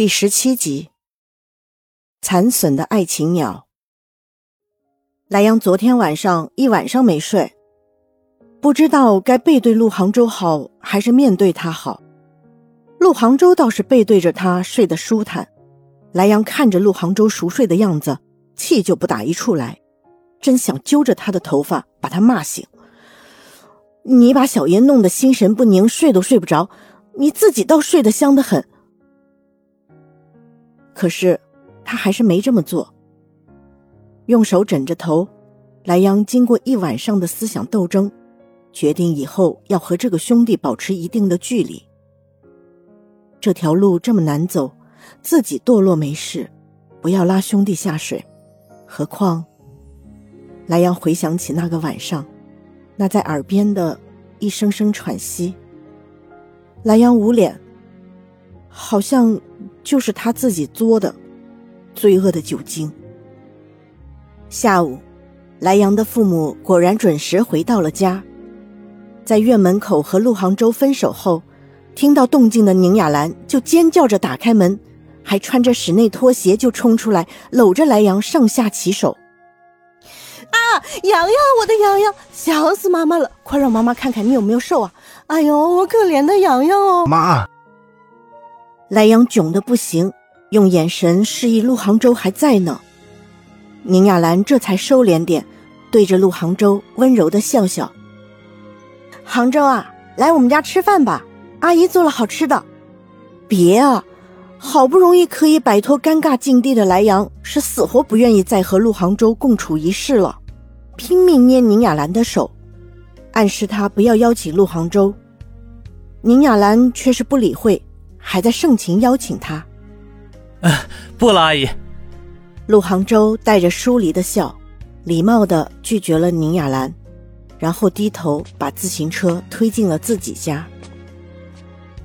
第十七集，残损的爱情鸟。莱阳昨天晚上一晚上没睡，不知道该背对陆杭州好，还是面对他好。陆杭州倒是背对着他睡得舒坦。莱阳看着陆杭州熟睡的样子，气就不打一处来，真想揪着他的头发把他骂醒。你把小爷弄得心神不宁，睡都睡不着，你自己倒睡得香得很。可是，他还是没这么做。用手枕着头，莱阳经过一晚上的思想斗争，决定以后要和这个兄弟保持一定的距离。这条路这么难走，自己堕落没事，不要拉兄弟下水。何况，莱阳回想起那个晚上，那在耳边的一声声喘息，莱阳捂脸，好像。就是他自己作的，罪恶的酒精。下午，莱阳的父母果然准时回到了家，在院门口和陆杭州分手后，听到动静的宁雅兰就尖叫着打开门，还穿着室内拖鞋就冲出来，搂着莱阳上下其手。啊，洋洋，我的洋洋，想死妈妈了！快让妈妈看看你有没有瘦啊！哎呦，我可怜的洋洋哦，妈。莱阳囧的不行，用眼神示意陆杭州还在呢。宁亚兰这才收敛点，对着陆杭州温柔的笑笑：“杭州啊，来我们家吃饭吧，阿姨做了好吃的。”别啊！好不容易可以摆脱尴尬境地的莱阳是死活不愿意再和陆杭州共处一室了，拼命捏宁亚兰的手，暗示他不要邀请陆杭州。宁亚兰却是不理会。还在盛情邀请他，不了，阿姨。陆杭州带着疏离的笑，礼貌的拒绝了宁雅兰，然后低头把自行车推进了自己家。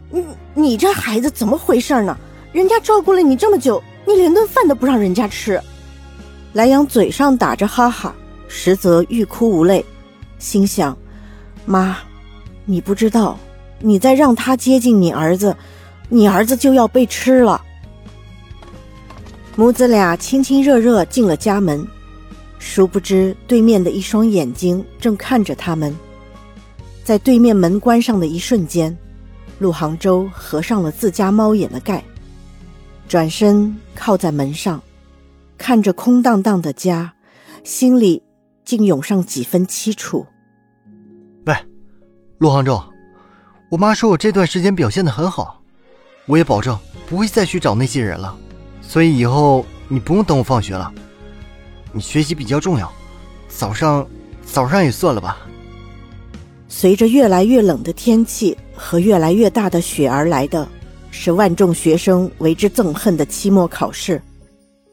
你你这孩子怎么回事呢？人家照顾了你这么久，你连顿饭都不让人家吃。莱阳嘴上打着哈哈，实则欲哭无泪，心想：妈，你不知道，你在让他接近你儿子。你儿子就要被吃了。母子俩亲亲热热进了家门，殊不知对面的一双眼睛正看着他们。在对面门关上的一瞬间，陆杭州合上了自家猫眼的盖，转身靠在门上，看着空荡荡的家，心里竟涌上几分凄楚。喂，陆杭州，我妈说我这段时间表现的很好。我也保证不会再去找那些人了，所以以后你不用等我放学了。你学习比较重要，早上早上也算了吧。随着越来越冷的天气和越来越大的雪而来的，是万众学生为之憎恨的期末考试。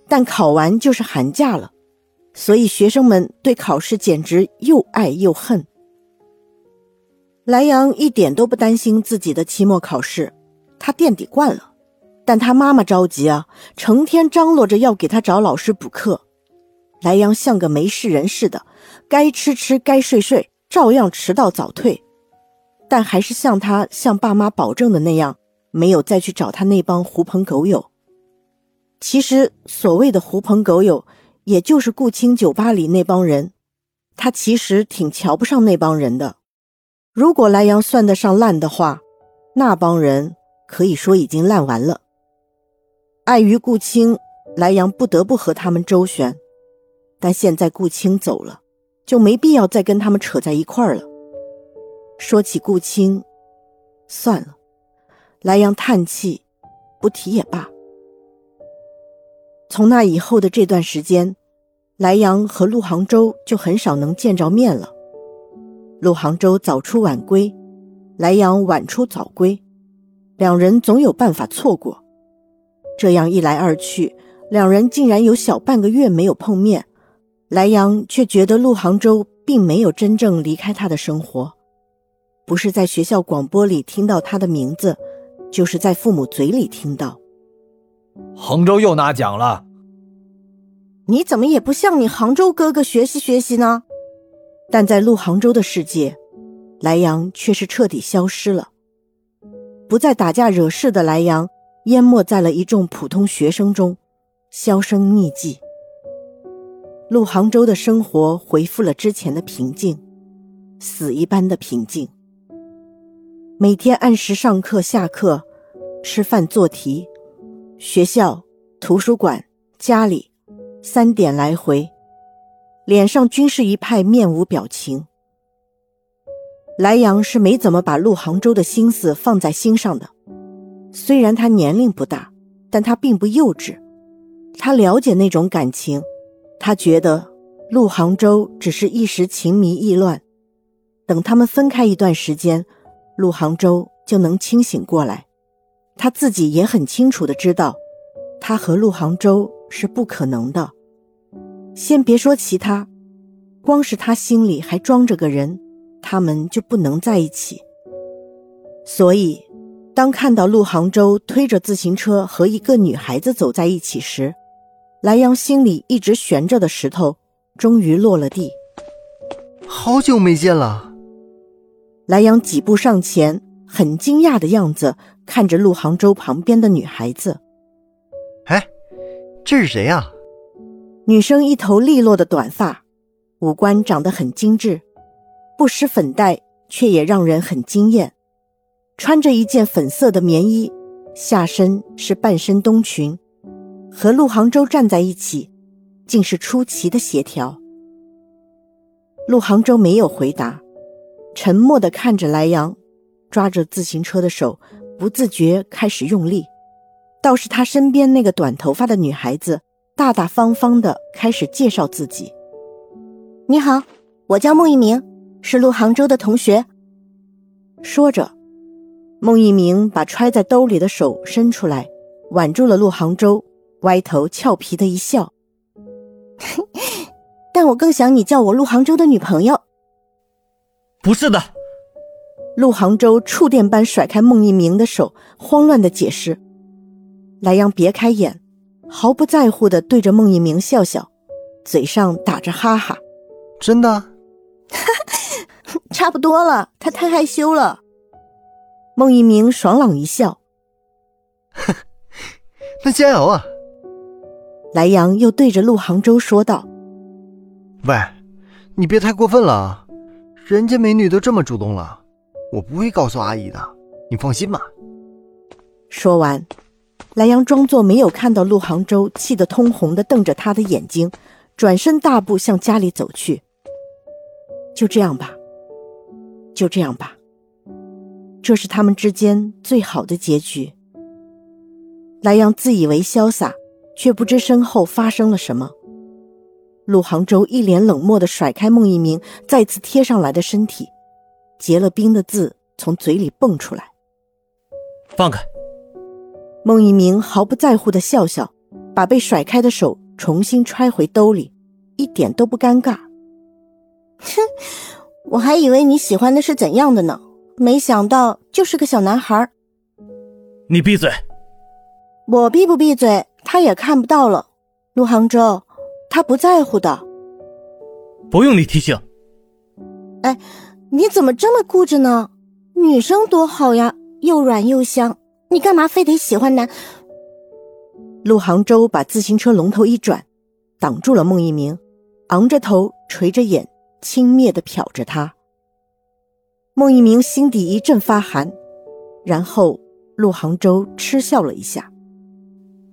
但考完就是寒假了，所以学生们对考试简直又爱又恨。莱阳一点都不担心自己的期末考试。他垫底惯了，但他妈妈着急啊，成天张罗着要给他找老师补课。莱阳像个没事人似的，该吃吃，该睡睡，照样迟到早退。但还是像他向爸妈保证的那样，没有再去找他那帮狐朋狗友。其实所谓的狐朋狗友，也就是顾青酒吧里那帮人。他其实挺瞧不上那帮人的。如果莱阳算得上烂的话，那帮人。可以说已经烂完了。碍于顾青，莱阳不得不和他们周旋，但现在顾青走了，就没必要再跟他们扯在一块儿了。说起顾青，算了，莱阳叹气，不提也罢。从那以后的这段时间，莱阳和陆杭州就很少能见着面了。陆杭州早出晚归，莱阳晚出早归。两人总有办法错过，这样一来二去，两人竟然有小半个月没有碰面。莱阳却觉得陆杭州并没有真正离开他的生活，不是在学校广播里听到他的名字，就是在父母嘴里听到。杭州又拿奖了，你怎么也不向你杭州哥哥学习学习呢？但在陆杭州的世界，莱阳却是彻底消失了。不再打架惹事的莱阳，淹没在了一众普通学生中，销声匿迹。陆杭州的生活恢复了之前的平静，死一般的平静。每天按时上课、下课，吃饭、做题，学校、图书馆、家里，三点来回，脸上均是一派面无表情。莱阳是没怎么把陆杭州的心思放在心上的。虽然他年龄不大，但他并不幼稚。他了解那种感情，他觉得陆杭州只是一时情迷意乱。等他们分开一段时间，陆杭州就能清醒过来。他自己也很清楚的知道，他和陆杭州是不可能的。先别说其他，光是他心里还装着个人，他们就不能在一起。所以。当看到陆杭州推着自行车和一个女孩子走在一起时，莱阳心里一直悬着的石头终于落了地。好久没见了，莱阳几步上前，很惊讶的样子看着陆杭州旁边的女孩子。哎，这是谁呀？女生一头利落的短发，五官长得很精致，不施粉黛，却也让人很惊艳。穿着一件粉色的棉衣，下身是半身冬裙，和陆杭州站在一起，竟是出奇的协调。陆杭州没有回答，沉默的看着莱阳，抓着自行车的手不自觉开始用力。倒是他身边那个短头发的女孩子，大大方方的开始介绍自己：“你好，我叫孟一鸣，是陆杭州的同学。”说着。孟一鸣把揣在兜里的手伸出来，挽住了陆杭州，歪头俏皮的一笑。但我更想你叫我陆杭州的女朋友。不是的，陆杭州触电般甩开孟一鸣的手，慌乱的解释。莱阳别开眼，毫不在乎的对着孟一鸣笑笑，嘴上打着哈哈。真的？差不多了，他太害羞了。孟一鸣爽朗一笑，哼，那加油啊！莱阳又对着陆杭州说道：“喂，你别太过分了，人家美女都这么主动了，我不会告诉阿姨的，你放心吧。”说完，莱阳装作没有看到陆杭州气得通红的瞪着他的眼睛，转身大步向家里走去。就这样吧，就这样吧。这是他们之间最好的结局。莱阳自以为潇洒，却不知身后发生了什么。陆杭州一脸冷漠地甩开孟一鸣再次贴上来的身体，结了冰的字从嘴里蹦出来：“放开。”孟一鸣毫不在乎地笑笑，把被甩开的手重新揣回兜里，一点都不尴尬。哼，我还以为你喜欢的是怎样的呢？没想到就是个小男孩。你闭嘴！我闭不闭嘴，他也看不到了。陆杭州，他不在乎的。不用你提醒。哎，你怎么这么固执呢？女生多好呀，又软又香，你干嘛非得喜欢男？陆杭州把自行车龙头一转，挡住了孟一鸣，昂着头，垂着眼，轻蔑的瞟着他。孟一鸣心底一阵发寒，然后陆杭州嗤笑了一下：“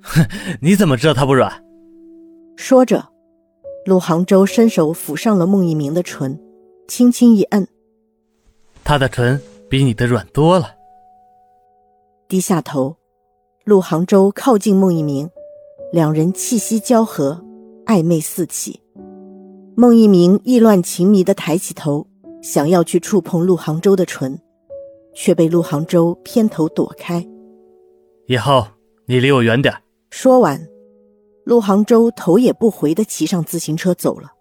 哼，你怎么知道他不软？”说着，陆杭州伸手抚上了孟一鸣的唇，轻轻一摁，他的唇比你的软多了。低下头，陆杭州靠近孟一鸣，两人气息交合，暧昧四起。孟一鸣意乱情迷的抬起头。想要去触碰陆杭州的唇，却被陆杭州偏头躲开。以后你离我远点。说完，陆杭州头也不回的骑上自行车走了。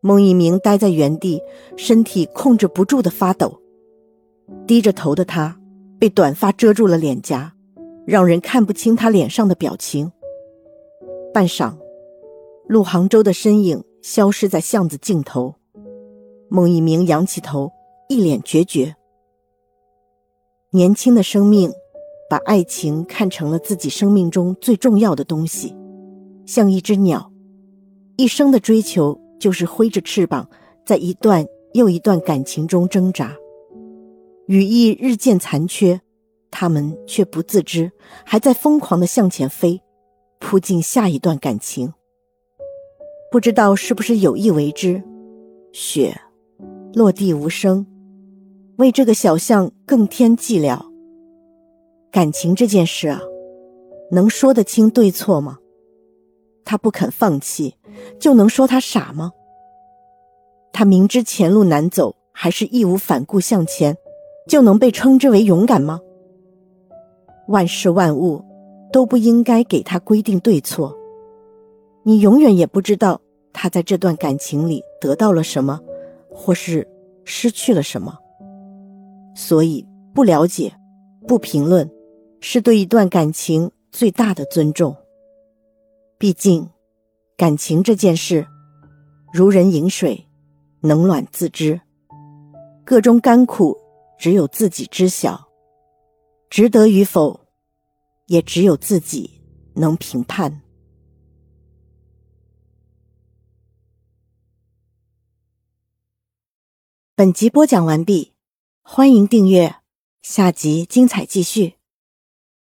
孟一鸣呆在原地，身体控制不住的发抖。低着头的他，被短发遮住了脸颊，让人看不清他脸上的表情。半晌，陆杭州的身影消失在巷子尽头。孟一鸣仰起头，一脸决绝。年轻的生命，把爱情看成了自己生命中最重要的东西，像一只鸟，一生的追求就是挥着翅膀，在一段又一段感情中挣扎。羽翼日渐残缺，他们却不自知，还在疯狂的向前飞，扑进下一段感情。不知道是不是有意为之，雪落地无声，为这个小巷更添寂寥。感情这件事啊，能说得清对错吗？他不肯放弃，就能说他傻吗？他明知前路难走，还是义无反顾向前，就能被称之为勇敢吗？万事万物都不应该给他规定对错。你永远也不知道他在这段感情里得到了什么，或是失去了什么。所以，不了解，不评论。是对一段感情最大的尊重。毕竟，感情这件事，如人饮水，冷暖自知，个中甘苦只有自己知晓，值得与否，也只有自己能评判。本集播讲完毕，欢迎订阅，下集精彩继续。